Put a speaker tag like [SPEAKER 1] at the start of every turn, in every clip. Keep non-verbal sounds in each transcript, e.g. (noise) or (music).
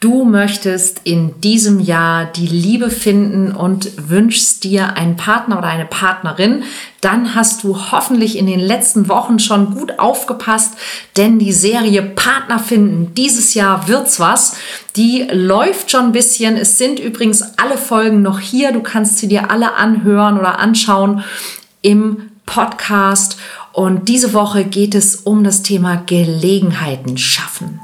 [SPEAKER 1] Du möchtest in diesem Jahr die Liebe finden und wünschst dir einen Partner oder eine Partnerin, dann hast du hoffentlich in den letzten Wochen schon gut aufgepasst, denn die Serie Partner finden, dieses Jahr wird's was. Die läuft schon ein bisschen. Es sind übrigens alle Folgen noch hier. Du kannst sie dir alle anhören oder anschauen im Podcast. Und diese Woche geht es um das Thema Gelegenheiten schaffen.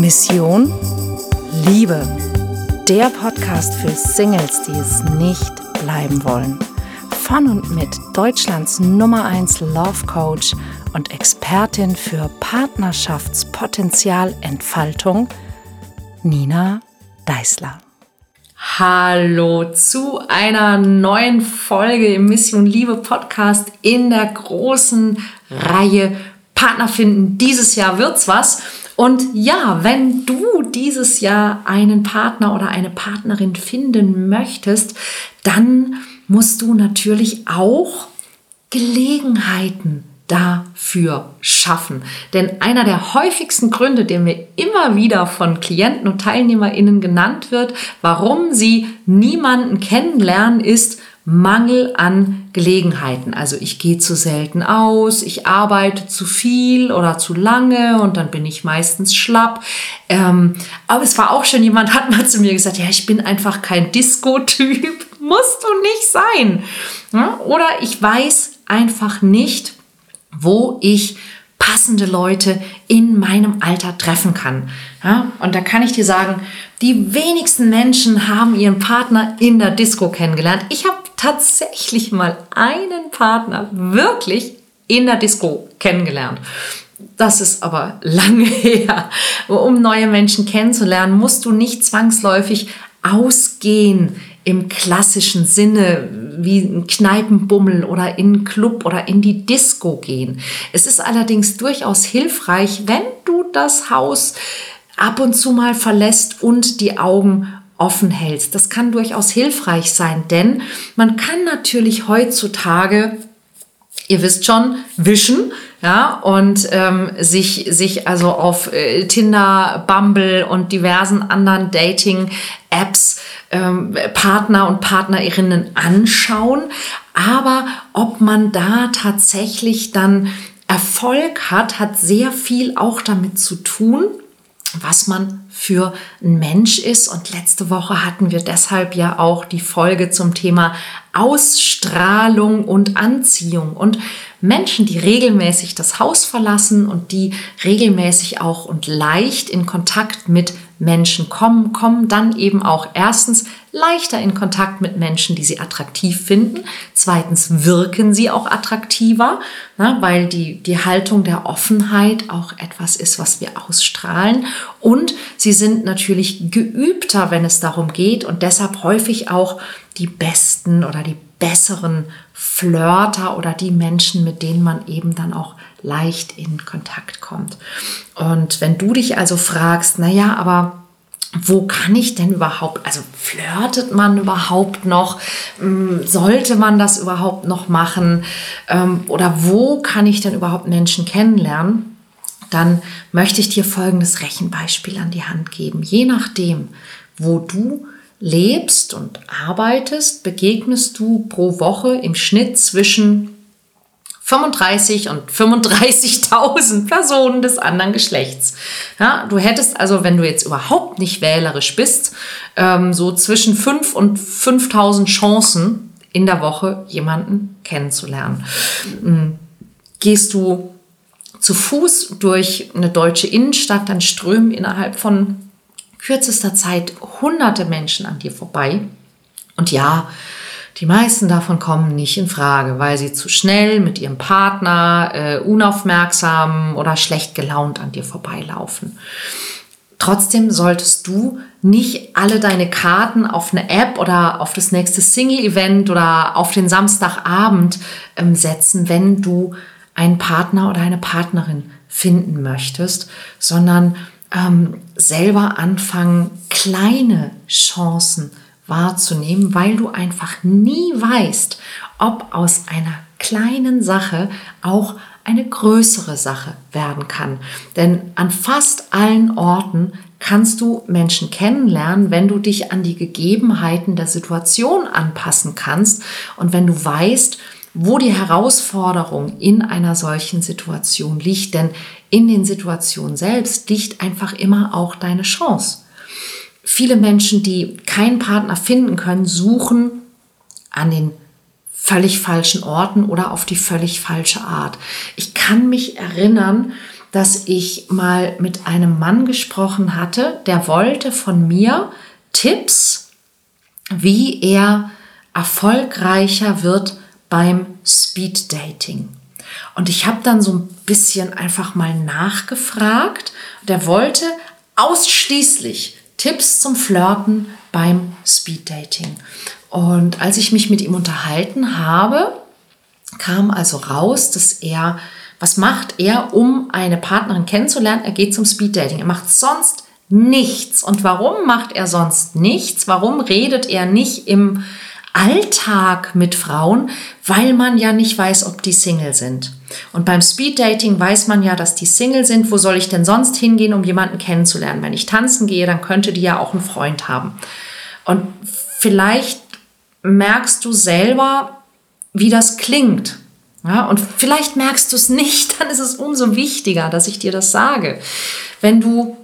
[SPEAKER 2] Mission Liebe. Der Podcast für Singles, die es nicht bleiben wollen. Von und mit Deutschlands Nummer 1 Love Coach und Expertin für Partnerschaftspotenzialentfaltung, Nina Deißler.
[SPEAKER 1] Hallo zu einer neuen Folge im Mission Liebe Podcast in der großen Reihe Partner finden. Dieses Jahr wird's was. Und ja, wenn du dieses Jahr einen Partner oder eine Partnerin finden möchtest, dann musst du natürlich auch Gelegenheiten dafür schaffen. Denn einer der häufigsten Gründe, der mir immer wieder von Klienten und Teilnehmerinnen genannt wird, warum sie niemanden kennenlernen, ist, Mangel an Gelegenheiten. Also ich gehe zu selten aus, ich arbeite zu viel oder zu lange und dann bin ich meistens schlapp. Ähm, aber es war auch schon jemand, hat mal zu mir gesagt, ja, ich bin einfach kein Disco-Typ. (laughs) Musst du nicht sein. Oder ich weiß einfach nicht, wo ich passende Leute in meinem Alter treffen kann. Ja, und da kann ich dir sagen, die wenigsten Menschen haben ihren Partner in der Disco kennengelernt. Ich habe tatsächlich mal einen Partner wirklich in der Disco kennengelernt. Das ist aber lange (laughs) her. Um neue Menschen kennenzulernen, musst du nicht zwangsläufig ausgehen im klassischen Sinne, wie ein Kneipenbummel oder in einen Club oder in die Disco gehen. Es ist allerdings durchaus hilfreich, wenn du das Haus ab und zu mal verlässt und die Augen offen hältst. Das kann durchaus hilfreich sein, denn man kann natürlich heutzutage ihr wisst schon, wischen, ja, und ähm, sich, sich also auf äh, Tinder, Bumble und diversen anderen Dating-Apps ähm, Partner und Partnerinnen anschauen. Aber ob man da tatsächlich dann Erfolg hat, hat sehr viel auch damit zu tun, was man für ein Mensch ist. Und letzte Woche hatten wir deshalb ja auch die Folge zum Thema Ausstrahlung und Anziehung. Und Menschen, die regelmäßig das Haus verlassen und die regelmäßig auch und leicht in Kontakt mit Menschen kommen, kommen dann eben auch erstens leichter in Kontakt mit Menschen, die sie attraktiv finden. Zweitens wirken sie auch attraktiver, ne, weil die, die Haltung der Offenheit auch etwas ist, was wir ausstrahlen. Und sie sind natürlich geübter, wenn es darum geht und deshalb häufig auch die besten oder die besseren Flirter oder die Menschen, mit denen man eben dann auch leicht in Kontakt kommt. Und wenn du dich also fragst, naja, aber wo kann ich denn überhaupt, also flirtet man überhaupt noch? Hm, sollte man das überhaupt noch machen? Ähm, oder wo kann ich denn überhaupt Menschen kennenlernen? Dann möchte ich dir folgendes Rechenbeispiel an die Hand geben. Je nachdem, wo du lebst und arbeitest, begegnest du pro Woche im Schnitt zwischen 35 und 35.000 (laughs) Personen des anderen Geschlechts. Ja, du hättest also, wenn du jetzt überhaupt nicht wählerisch bist, ähm, so zwischen 5 und 5.000 Chancen in der Woche jemanden kennenzulernen. Mhm. Gehst du zu Fuß durch eine deutsche Innenstadt, dann strömen innerhalb von kürzester Zeit hunderte Menschen an dir vorbei. Und ja, die meisten davon kommen nicht in Frage, weil sie zu schnell mit ihrem Partner, äh, unaufmerksam oder schlecht gelaunt an dir vorbeilaufen. Trotzdem solltest du nicht alle deine Karten auf eine App oder auf das nächste Single-Event oder auf den Samstagabend ähm, setzen, wenn du einen Partner oder eine Partnerin finden möchtest, sondern ähm, selber anfangen, kleine Chancen wahrzunehmen, weil du einfach nie weißt, ob aus einer kleinen Sache auch eine größere Sache werden kann. Denn an fast allen Orten kannst du Menschen kennenlernen, wenn du dich an die Gegebenheiten der Situation anpassen kannst und wenn du weißt, wo die Herausforderung in einer solchen Situation liegt. Denn in den Situationen selbst liegt einfach immer auch deine Chance. Viele Menschen, die keinen Partner finden können, suchen an den völlig falschen Orten oder auf die völlig falsche Art. Ich kann mich erinnern, dass ich mal mit einem Mann gesprochen hatte, der wollte von mir Tipps, wie er erfolgreicher wird beim Speed Dating. Und ich habe dann so ein bisschen einfach mal nachgefragt. Der wollte ausschließlich Tipps zum Flirten beim Speed Dating. Und als ich mich mit ihm unterhalten habe, kam also raus, dass er, was macht er, um eine Partnerin kennenzulernen? Er geht zum Speeddating. Er macht sonst nichts. Und warum macht er sonst nichts? Warum redet er nicht im Alltag mit Frauen? Weil man ja nicht weiß, ob die Single sind. Und beim Speeddating weiß man ja, dass die Single sind. Wo soll ich denn sonst hingehen, um jemanden kennenzulernen? Wenn ich tanzen gehe, dann könnte die ja auch einen Freund haben. Und vielleicht merkst du selber, wie das klingt. Ja, und vielleicht merkst du es nicht, (laughs) dann ist es umso wichtiger, dass ich dir das sage. Wenn du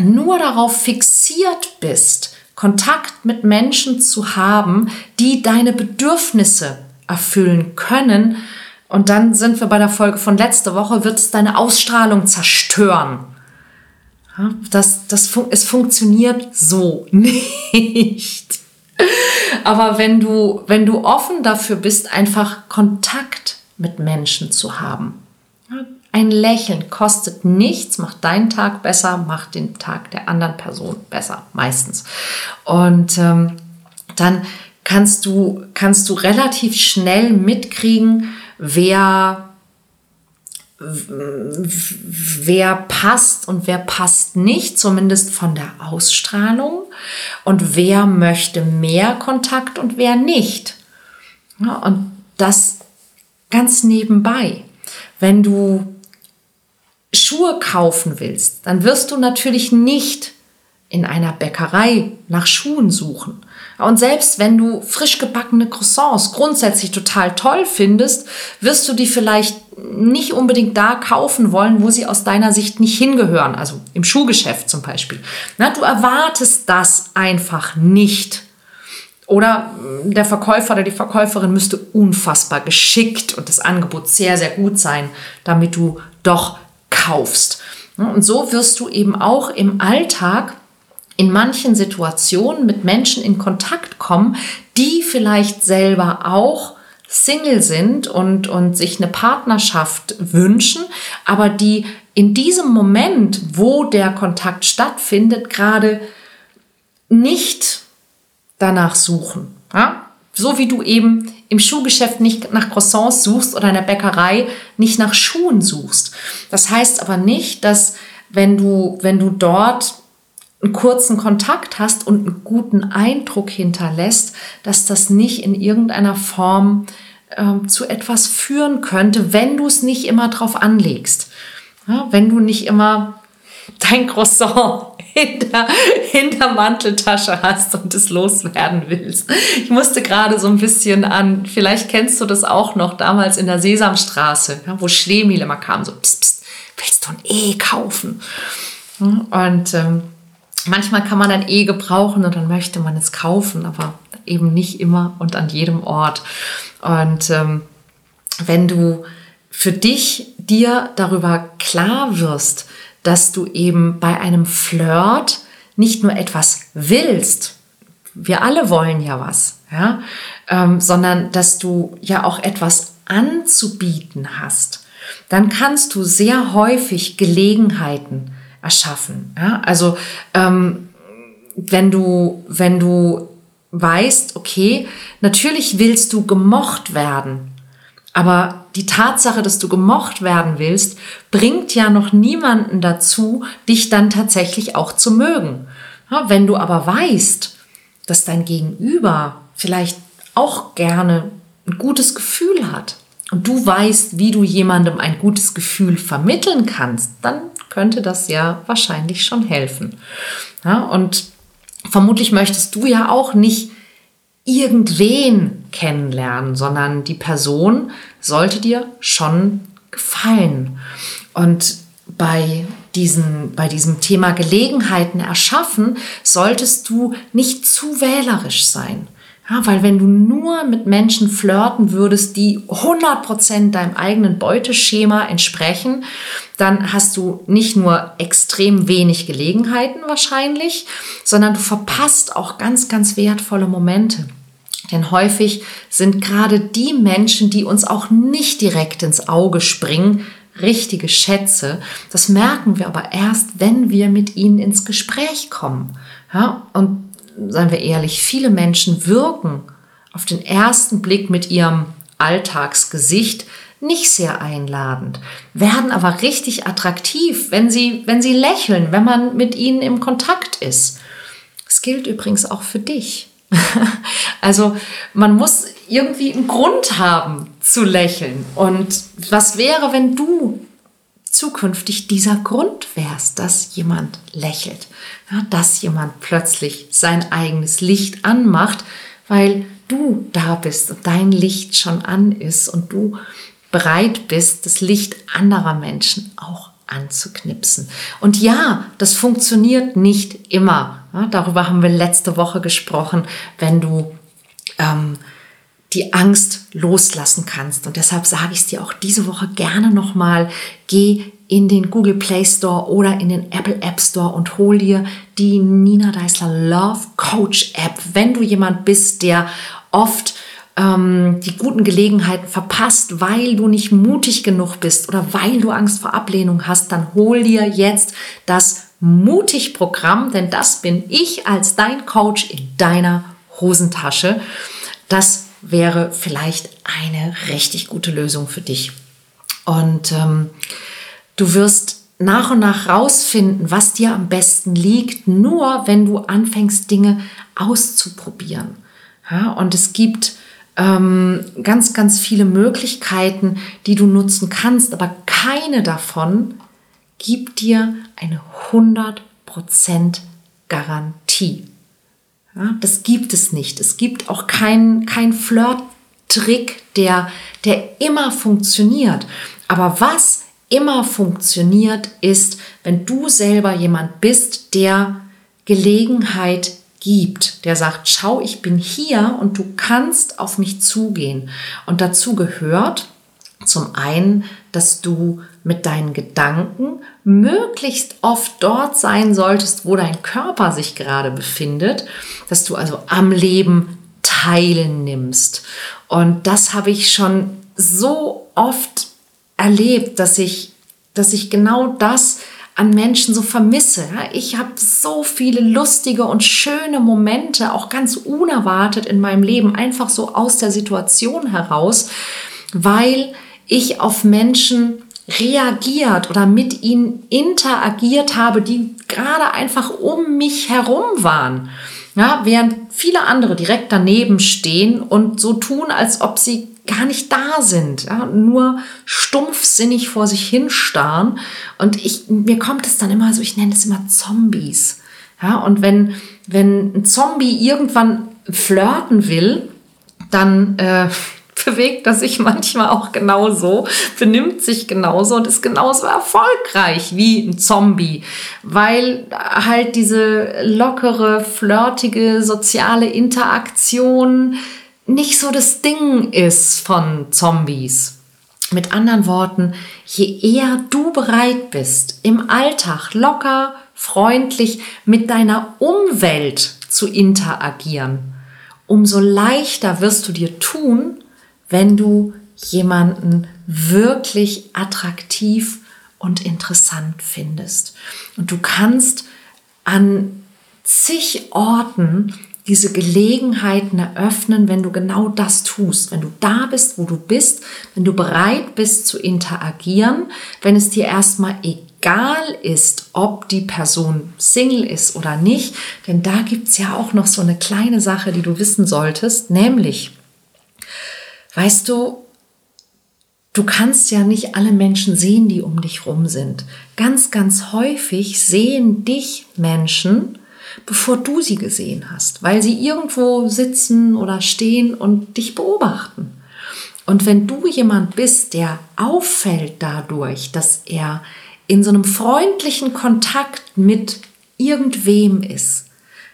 [SPEAKER 1] nur darauf fixiert bist, Kontakt mit Menschen zu haben, die deine Bedürfnisse erfüllen können, und dann sind wir bei der Folge von letzter Woche, wird es deine Ausstrahlung zerstören. Das, das, es funktioniert so (laughs) nicht. Aber wenn du, wenn du offen dafür bist, einfach Kontakt mit Menschen zu haben, ein Lächeln kostet nichts, macht deinen Tag besser, macht den Tag der anderen Person besser, meistens. Und ähm, dann kannst du, kannst du relativ schnell mitkriegen, wer wer passt und wer passt nicht, zumindest von der Ausstrahlung und wer möchte mehr Kontakt und wer nicht. Ja, und das ganz nebenbei. Wenn du Schuhe kaufen willst, dann wirst du natürlich nicht in einer Bäckerei nach Schuhen suchen, und selbst wenn du frisch gebackene Croissants grundsätzlich total toll findest, wirst du die vielleicht nicht unbedingt da kaufen wollen, wo sie aus deiner Sicht nicht hingehören, also im Schuhgeschäft zum Beispiel. Na, du erwartest das einfach nicht. Oder der Verkäufer oder die Verkäuferin müsste unfassbar geschickt und das Angebot sehr, sehr gut sein, damit du doch kaufst. Und so wirst du eben auch im Alltag in manchen Situationen mit Menschen in Kontakt kommen, die vielleicht selber auch Single sind und, und sich eine Partnerschaft wünschen, aber die in diesem Moment, wo der Kontakt stattfindet, gerade nicht danach suchen. Ja? So wie du eben im Schuhgeschäft nicht nach Croissants suchst oder in der Bäckerei nicht nach Schuhen suchst. Das heißt aber nicht, dass wenn du, wenn du dort einen kurzen Kontakt hast und einen guten Eindruck hinterlässt, dass das nicht in irgendeiner Form äh, zu etwas führen könnte, wenn du es nicht immer drauf anlegst. Ja, wenn du nicht immer dein Croissant in der, Manteltasche hast und es loswerden willst. Ich musste gerade so ein bisschen an, vielleicht kennst du das auch noch, damals in der Sesamstraße, wo Schlemiel immer kam, so, pst, pst, willst du ein E kaufen? Und ähm, manchmal kann man ein E gebrauchen und dann möchte man es kaufen, aber eben nicht immer und an jedem Ort. Und ähm, wenn du für dich dir darüber klar wirst, dass du eben bei einem Flirt nicht nur etwas willst, wir alle wollen ja was, ja, ähm, sondern dass du ja auch etwas anzubieten hast, dann kannst du sehr häufig Gelegenheiten erschaffen. Ja? Also ähm, wenn du, wenn du weißt, okay, natürlich willst du gemocht werden, aber die Tatsache, dass du gemocht werden willst, bringt ja noch niemanden dazu, dich dann tatsächlich auch zu mögen. Wenn du aber weißt, dass dein Gegenüber vielleicht auch gerne ein gutes Gefühl hat und du weißt, wie du jemandem ein gutes Gefühl vermitteln kannst, dann könnte das ja wahrscheinlich schon helfen. Und vermutlich möchtest du ja auch nicht irgendwen kennenlernen, sondern die Person sollte dir schon gefallen. Und bei, diesen, bei diesem Thema Gelegenheiten erschaffen, solltest du nicht zu wählerisch sein. Ja, weil wenn du nur mit Menschen flirten würdest, die 100% deinem eigenen Beuteschema entsprechen, dann hast du nicht nur extrem wenig Gelegenheiten wahrscheinlich, sondern du verpasst auch ganz, ganz wertvolle Momente. Denn häufig sind gerade die Menschen, die uns auch nicht direkt ins Auge springen, richtige Schätze. Das merken wir aber erst, wenn wir mit ihnen ins Gespräch kommen. Ja, und seien wir ehrlich, viele Menschen wirken auf den ersten Blick mit ihrem Alltagsgesicht nicht sehr einladend, werden aber richtig attraktiv, wenn sie, wenn sie lächeln, wenn man mit ihnen im Kontakt ist. Das gilt übrigens auch für dich. (laughs) also man muss irgendwie einen Grund haben zu lächeln. Und was wäre, wenn du zukünftig dieser Grund wärst, dass jemand lächelt, ja, dass jemand plötzlich sein eigenes Licht anmacht, weil du da bist und dein Licht schon an ist und du bereit bist, das Licht anderer Menschen auch anzuknipsen. Und ja, das funktioniert nicht immer. Ja, darüber haben wir letzte Woche gesprochen, wenn du ähm, die Angst loslassen kannst. Und deshalb sage ich es dir auch diese Woche gerne nochmal. Geh in den Google Play Store oder in den Apple App Store und hol dir die Nina Deisler Love Coach App. Wenn du jemand bist, der oft ähm, die guten Gelegenheiten verpasst, weil du nicht mutig genug bist oder weil du Angst vor Ablehnung hast, dann hol dir jetzt das Mutig-Programm, denn das bin ich als dein Coach in deiner Hosentasche. Das wäre vielleicht eine richtig gute Lösung für dich. Und ähm, du wirst nach und nach rausfinden, was dir am besten liegt, nur wenn du anfängst, Dinge auszuprobieren. Ja, und es gibt ähm, ganz, ganz viele Möglichkeiten, die du nutzen kannst, aber keine davon gibt dir eine 100% Garantie. Ja, das gibt es nicht. Es gibt auch keinen kein Flirt-Trick, der, der immer funktioniert. Aber was immer funktioniert, ist, wenn du selber jemand bist, der Gelegenheit gibt, der sagt, schau, ich bin hier und du kannst auf mich zugehen. Und dazu gehört zum einen, dass du mit deinen Gedanken möglichst oft dort sein solltest, wo dein Körper sich gerade befindet, dass du also am Leben teilnimmst. Und das habe ich schon so oft erlebt, dass ich, dass ich genau das an Menschen so vermisse. Ich habe so viele lustige und schöne Momente, auch ganz unerwartet in meinem Leben, einfach so aus der Situation heraus, weil ich auf Menschen reagiert oder mit ihnen interagiert habe, die gerade einfach um mich herum waren. Ja, während viele andere direkt daneben stehen und so tun, als ob sie gar nicht da sind, ja, nur stumpfsinnig vor sich hinstarren. Und ich, mir kommt es dann immer so, ich nenne es immer Zombies. Ja, und wenn, wenn ein Zombie irgendwann flirten will, dann äh, bewegt er sich manchmal auch genauso, benimmt sich genauso und ist genauso erfolgreich wie ein Zombie, weil halt diese lockere, flirtige soziale Interaktion nicht so das Ding ist von Zombies. Mit anderen Worten, je eher du bereit bist, im Alltag locker, freundlich mit deiner Umwelt zu interagieren, umso leichter wirst du dir tun, wenn du jemanden wirklich attraktiv und interessant findest. Und du kannst an zig Orten diese Gelegenheiten eröffnen, wenn du genau das tust, wenn du da bist, wo du bist, wenn du bereit bist zu interagieren, wenn es dir erstmal egal ist, ob die Person Single ist oder nicht, denn da gibt es ja auch noch so eine kleine Sache, die du wissen solltest, nämlich, weißt du, du kannst ja nicht alle Menschen sehen, die um dich rum sind. Ganz, ganz häufig sehen dich Menschen, bevor du sie gesehen hast, weil sie irgendwo sitzen oder stehen und dich beobachten. Und wenn du jemand bist, der auffällt dadurch, dass er in so einem freundlichen Kontakt mit irgendwem ist,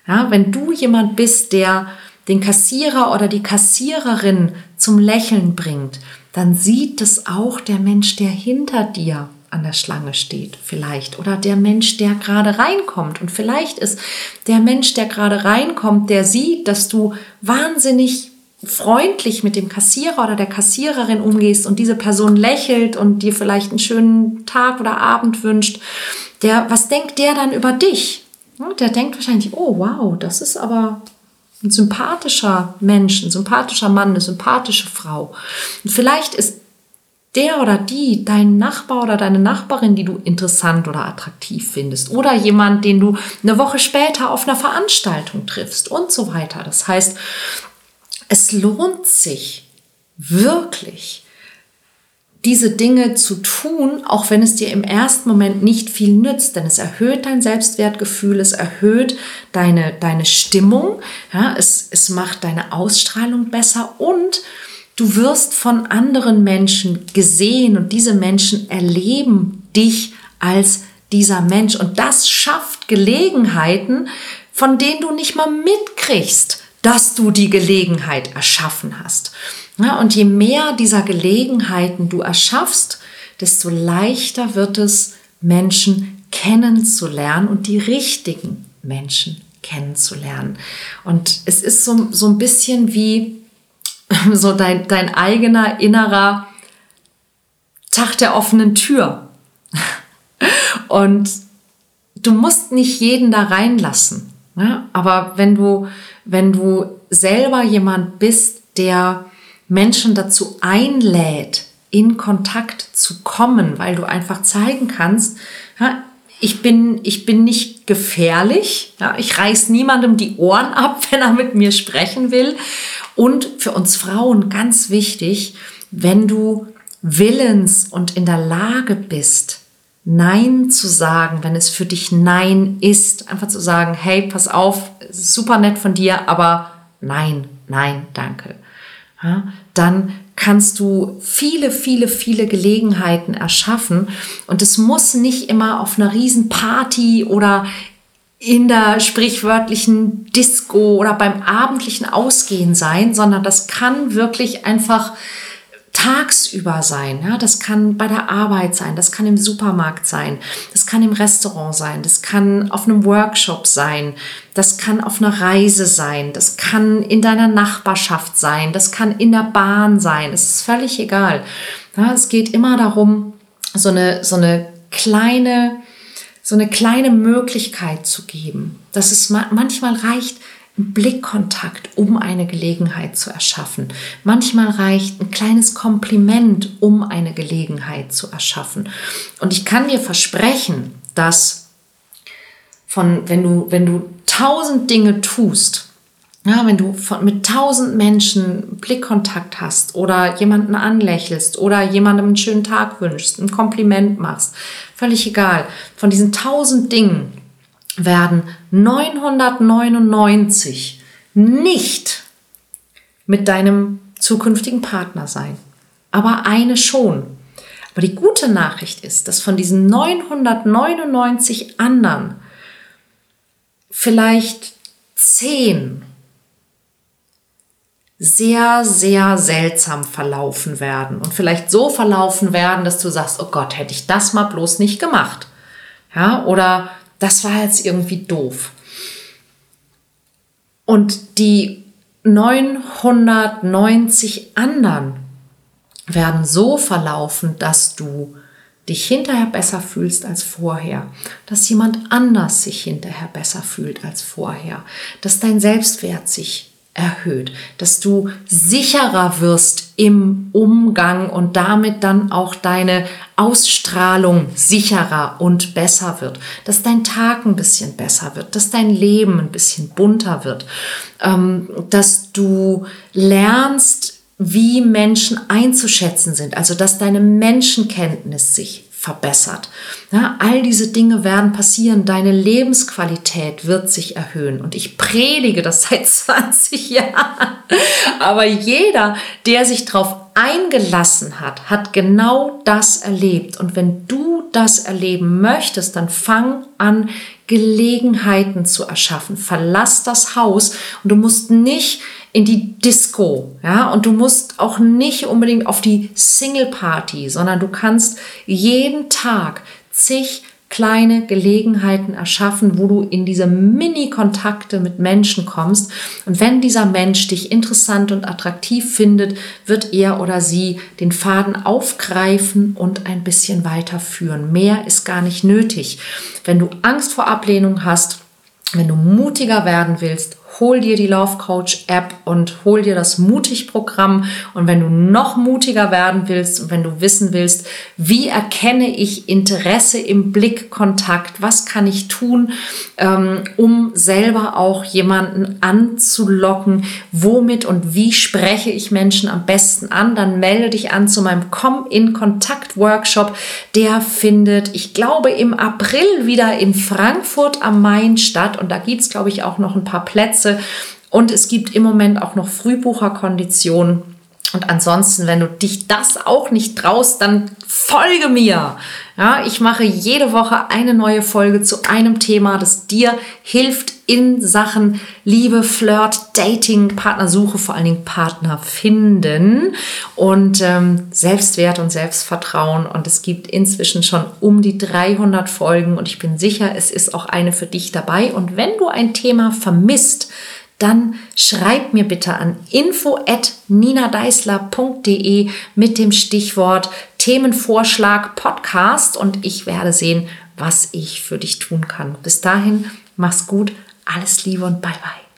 [SPEAKER 1] ja, wenn du jemand bist, der den Kassierer oder die Kassiererin zum Lächeln bringt, dann sieht es auch der Mensch, der hinter dir an der Schlange steht, vielleicht. Oder der Mensch, der gerade reinkommt. Und vielleicht ist der Mensch, der gerade reinkommt, der sieht, dass du wahnsinnig freundlich mit dem Kassierer oder der Kassiererin umgehst und diese Person lächelt und dir vielleicht einen schönen Tag oder Abend wünscht, der, was denkt der dann über dich? Der denkt wahrscheinlich, oh wow, das ist aber ein sympathischer Mensch, ein sympathischer Mann, eine sympathische Frau. Und vielleicht ist der oder die dein Nachbar oder deine Nachbarin, die du interessant oder attraktiv findest oder jemand, den du eine Woche später auf einer Veranstaltung triffst und so weiter. Das heißt, es lohnt sich wirklich, diese Dinge zu tun, auch wenn es dir im ersten Moment nicht viel nützt, denn es erhöht dein Selbstwertgefühl, es erhöht deine, deine Stimmung, ja, es, es macht deine Ausstrahlung besser und du wirst von anderen Menschen gesehen und diese Menschen erleben dich als dieser Mensch und das schafft Gelegenheiten, von denen du nicht mal mitkriegst, dass du die Gelegenheit erschaffen hast. Ja, und je mehr dieser Gelegenheiten du erschaffst, desto leichter wird es, Menschen kennenzulernen und die richtigen Menschen kennenzulernen. Und es ist so, so ein bisschen wie (laughs) so dein, dein eigener innerer Tag der offenen Tür. (laughs) Und du musst nicht jeden da reinlassen. Ne? Aber wenn du, wenn du selber jemand bist, der Menschen dazu einlädt, in Kontakt zu kommen, weil du einfach zeigen kannst, ja, ich bin, ich bin nicht gefährlich, ja, ich reiß niemandem die Ohren ab, (laughs) wenn er mit mir sprechen will. Und für uns Frauen ganz wichtig, wenn du willens und in der Lage bist, Nein zu sagen, wenn es für dich Nein ist, einfach zu sagen, hey, pass auf, super nett von dir, aber nein, nein, danke ja, dann kannst du viele, viele, viele Gelegenheiten erschaffen. Und es muss nicht immer auf einer Riesenparty oder in der sprichwörtlichen Disco oder beim abendlichen Ausgehen sein, sondern das kann wirklich einfach tagsüber sein. Ja? Das kann bei der Arbeit sein, das kann im Supermarkt sein, das kann im Restaurant sein, das kann auf einem Workshop sein, das kann auf einer Reise sein, das kann in deiner Nachbarschaft sein, das kann in der Bahn sein. Es ist völlig egal. Ja? Es geht immer darum, so eine, so eine kleine, so eine kleine Möglichkeit zu geben, dass es manchmal reicht, Blickkontakt, um eine Gelegenheit zu erschaffen. Manchmal reicht ein kleines Kompliment, um eine Gelegenheit zu erschaffen. Und ich kann dir versprechen, dass von, wenn du, wenn du tausend Dinge tust, ja, wenn du von, mit tausend Menschen Blickkontakt hast oder jemanden anlächelst oder jemandem einen schönen Tag wünschst, ein Kompliment machst, völlig egal. Von diesen tausend Dingen werden 999 nicht mit deinem zukünftigen Partner sein, aber eine schon. Aber die gute Nachricht ist, dass von diesen 999 anderen vielleicht 10 sehr, sehr seltsam verlaufen werden und vielleicht so verlaufen werden, dass du sagst, oh Gott, hätte ich das mal bloß nicht gemacht. Ja, oder das war jetzt irgendwie doof. Und die 990 anderen werden so verlaufen, dass du dich hinterher besser fühlst als vorher, dass jemand anders sich hinterher besser fühlt als vorher, dass dein Selbstwert sich erhöht, dass du sicherer wirst im Umgang und damit dann auch deine Ausstrahlung sicherer und besser wird, dass dein Tag ein bisschen besser wird, dass dein Leben ein bisschen bunter wird, ähm, dass du lernst, wie Menschen einzuschätzen sind, also dass deine Menschenkenntnis sich verbessert. Ja, all diese Dinge werden passieren, deine Lebensqualität wird sich erhöhen. Und ich predige das (laughs) seit 20 Jahren. Aber jeder, der sich darauf eingelassen hat, hat genau das erlebt. Und wenn du das erleben möchtest, dann fang an, Gelegenheiten zu erschaffen. Verlass das Haus und du musst nicht in die Disco, ja, und du musst auch nicht unbedingt auf die Single Party, sondern du kannst jeden Tag zig kleine Gelegenheiten erschaffen, wo du in diese Mini-Kontakte mit Menschen kommst. Und wenn dieser Mensch dich interessant und attraktiv findet, wird er oder sie den Faden aufgreifen und ein bisschen weiterführen. Mehr ist gar nicht nötig. Wenn du Angst vor Ablehnung hast, wenn du mutiger werden willst, hol dir die Love Coach App und hol dir das Mutig-Programm. Und wenn du noch mutiger werden willst und wenn du wissen willst, wie erkenne ich Interesse im Blickkontakt, was kann ich tun, ähm, um selber auch jemanden anzulocken, womit und wie spreche ich Menschen am besten an, dann melde dich an zu meinem Komm in Kontakt Workshop. Der findet, ich glaube, im April wieder in Frankfurt am Main statt. Und da gibt es, glaube ich, auch noch ein paar Plätze Plätze. Und es gibt im Moment auch noch Frühbucherkonditionen. Und ansonsten, wenn du dich das auch nicht traust, dann folge mir. Ja, ich mache jede Woche eine neue Folge zu einem Thema, das dir hilft in Sachen Liebe, Flirt, Dating, Partnersuche, vor allen Dingen Partner finden und ähm, Selbstwert und Selbstvertrauen. Und es gibt inzwischen schon um die 300 Folgen und ich bin sicher, es ist auch eine für dich dabei. Und wenn du ein Thema vermisst, dann schreib mir bitte an info@ninadeisler.de mit dem Stichwort Themenvorschlag Podcast und ich werde sehen, was ich für dich tun kann. Bis dahin, mach's gut, alles Liebe und bye bye.